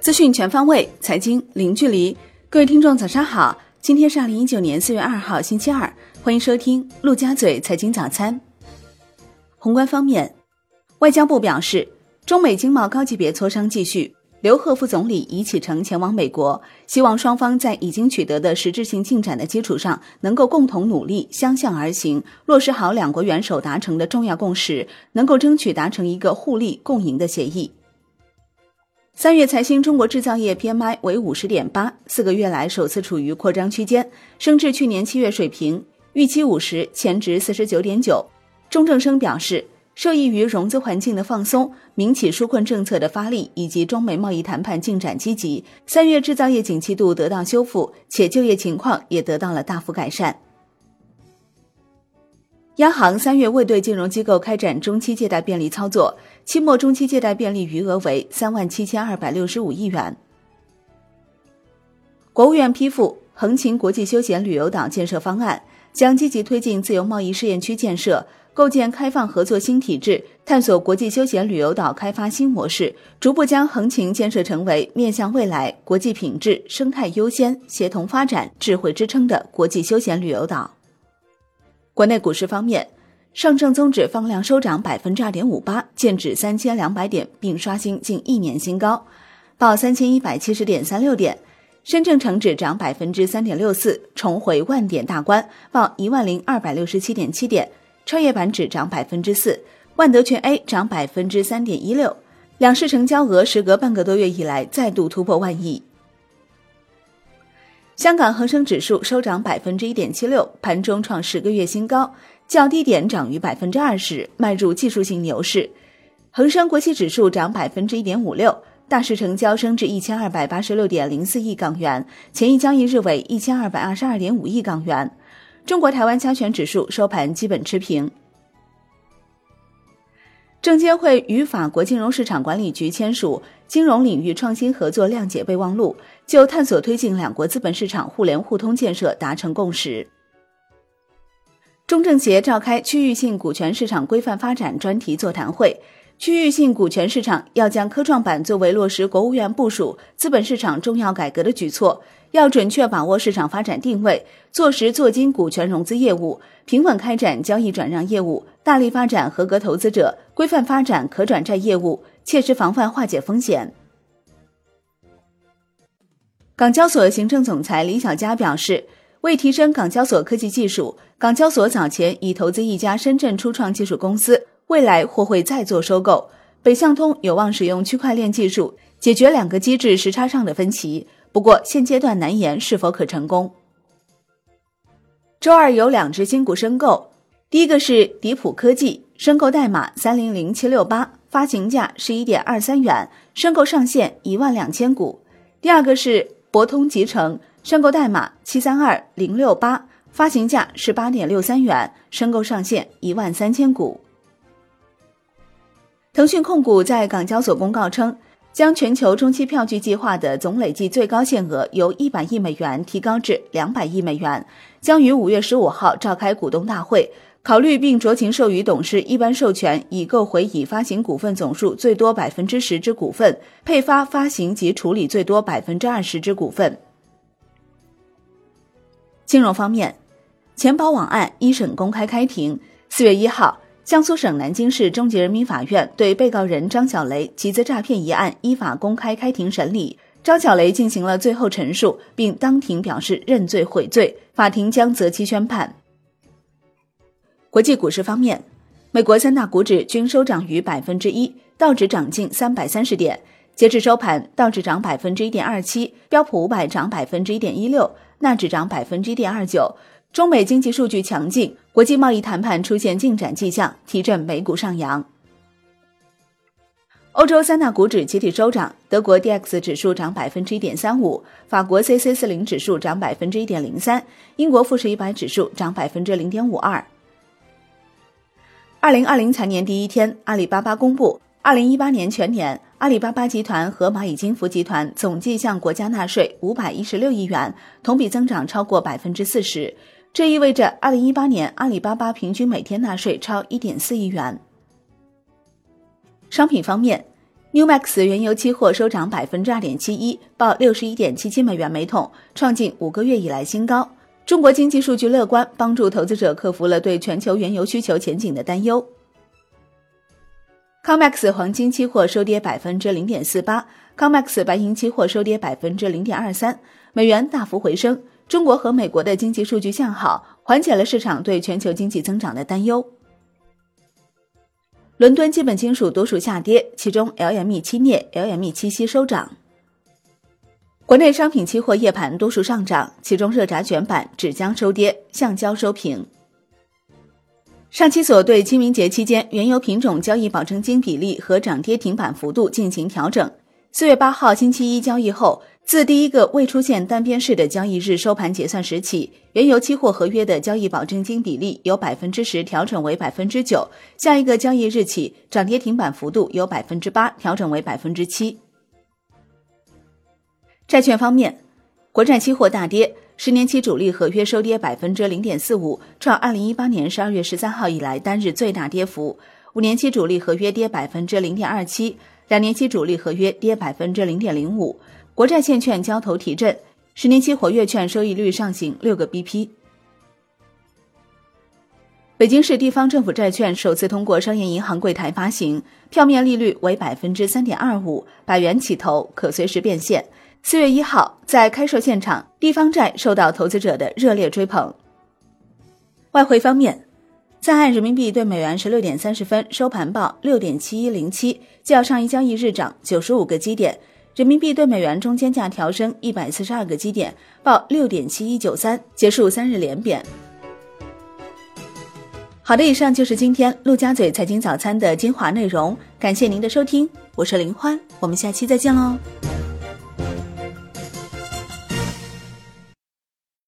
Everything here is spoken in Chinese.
资讯全方位，财经零距离。各位听众，早上好！今天是二零一九年四月二号，星期二，欢迎收听陆家嘴财经早餐。宏观方面，外交部表示，中美经贸高级别磋商继续。刘鹤副总理已启程前往美国，希望双方在已经取得的实质性进展的基础上，能够共同努力，相向而行，落实好两国元首达成的重要共识，能够争取达成一个互利共赢的协议。三月财新中国制造业 PMI 为五十点八，四个月来首次处于扩张区间，升至去年七月水平，预期五十，前值四十九点九。钟正生表示。受益于融资环境的放松、民企纾困政策的发力以及中美贸易谈判进展积极，三月制造业景气度得到修复，且就业情况也得到了大幅改善。央行三月未对金融机构开展中期借贷便利操作，期末中期借贷便利余额为三万七千二百六十五亿元。国务院批复横琴国际休闲旅游岛建设方案，将积极推进自由贸易试验区建设。构建开放合作新体制，探索国际休闲旅游岛开发新模式，逐步将横琴建设成为面向未来、国际品质、生态优先、协同发展、智慧支撑的国际休闲旅游岛。国内股市方面，上证综指放量收涨百分之二点五八，见指三千两百点，并刷新近一年新高，报三千一百七十点三六点。深证成指涨百分之三点六四，重回万点大关，报一万零二百六十七点七点。创业板指涨百分之四，万德全 A 涨百分之三点一六，两市成交额时隔半个多月以来再度突破万亿。香港恒生指数收涨百分之一点七六，盘中创十个月新高，较低点涨逾百分之二十，迈入技术性牛市。恒生国企指数涨百分之一点五六，大市成交升至一千二百八十六点零四亿港元，前一交易日为一千二百二十二点五亿港元。中国台湾加权指数收盘基本持平。证监会与法国金融市场管理局签署金融领域创新合作谅解备忘录，就探索推进两国资本市场互联互通建设达成共识。中证协召开区域性股权市场规范发展专题座谈会。区域性股权市场要将科创板作为落实国务院部署资本市场重要改革的举措，要准确把握市场发展定位，做实做精股权融资业务，平稳开展交易转让业务，大力发展合格投资者，规范发展可转债业务，切实防范化解风险。港交所行政总裁李小加表示，为提升港交所科技技术，港交所早前已投资一家深圳初创技术公司。未来或会再做收购，北向通有望使用区块链技术解决两个机制时差上的分歧，不过现阶段难言是否可成功。周二有两只新股申购，第一个是迪普科技，申购代码三零零七六八，发行价十一点二三元，申购上限一万两千股；第二个是博通集成，申购代码七三二零六八，发行价十八点六三元，申购上限一万三千股。腾讯控股在港交所公告称，将全球中期票据计划的总累计最高限额由一百亿美元提高至两百亿美元，将于五月十五号召开股东大会，考虑并酌情授予董事一般授权，以购回已发行股份总数最多百分之十之股份，配发发行及处理最多百分之二十之股份。金融方面，钱宝网案一审公开开庭，四月一号。江苏省南京市中级人民法院对被告人张小雷集资诈骗一案依法公开开庭审理，张小雷进行了最后陈述，并当庭表示认罪悔罪，法庭将择期宣判。国际股市方面，美国三大股指均收涨逾百分之一，道指涨近三百三十点，截至收盘，道指涨百分之一点二七，标普五百涨百分之一点一六，纳指涨百分之一点二九。中美经济数据强劲，国际贸易谈判出现进展迹象，提振美股上扬。欧洲三大股指集体收涨，德国 D X 指数涨百分之一点三五，法国 C C 四零指数涨百分之一点零三，英国富时一百指数涨百分之零点五二。二零二零财年第一天，阿里巴巴公布，二零一八年全年，阿里巴巴集团和蚂蚁金服集团总计向国家纳税五百一十六亿元，同比增长超过百分之四十。这意味着，二零一八年阿里巴巴平均每天纳税超一点四亿元。商品方面，New Max 原油期货收涨百分之二点七一，报六十一点七七美元每桶，创近五个月以来新高。中国经济数据乐观，帮助投资者克服了对全球原油需求前景的担忧。COMEX 黄金期货收跌百分之零点四八，COMEX 白银期货收跌百分之零点二三，美元大幅回升。中国和美国的经济数据向好，缓解了市场对全球经济增长的担忧。伦敦基本金属多数下跌，其中 LME 期镍、LME 期锡收涨。国内商品期货夜盘多数上涨，其中热轧卷板、纸浆收跌，橡胶收平。上期所对清明节期间原油品种交易保证金比例和涨跌停板幅度进行调整。四月八号星期一交易后，自第一个未出现单边式的交易日收盘结算时起，原油期货合约的交易保证金比例由百分之十调整为百分之九。下一个交易日起，涨跌停板幅度由百分之八调整为百分之七。债券方面，国债期货大跌。十年期主力合约收跌百分之零点四五，创二零一八年十二月十三号以来单日最大跌幅。五年期主力合约跌百分之零点二七，两年期主力合约跌百分之零点零五。国债现券交投提振，十年期活跃券收益率上行六个 BP。北京市地方政府债券首次通过商业银行柜台发行，票面利率为百分之三点二五，百元起投，可随时变现。四月一号，在开售现场，地方债受到投资者的热烈追捧。外汇方面，在岸人民币对美元十六点三十分收盘报六点七一零七，较上一交易日涨九十五个基点。人民币对美元中间价调升一百四十二个基点，报六点七一九三，结束三日连贬。好的，以上就是今天陆家嘴财经早餐的精华内容，感谢您的收听，我是林欢，我们下期再见喽。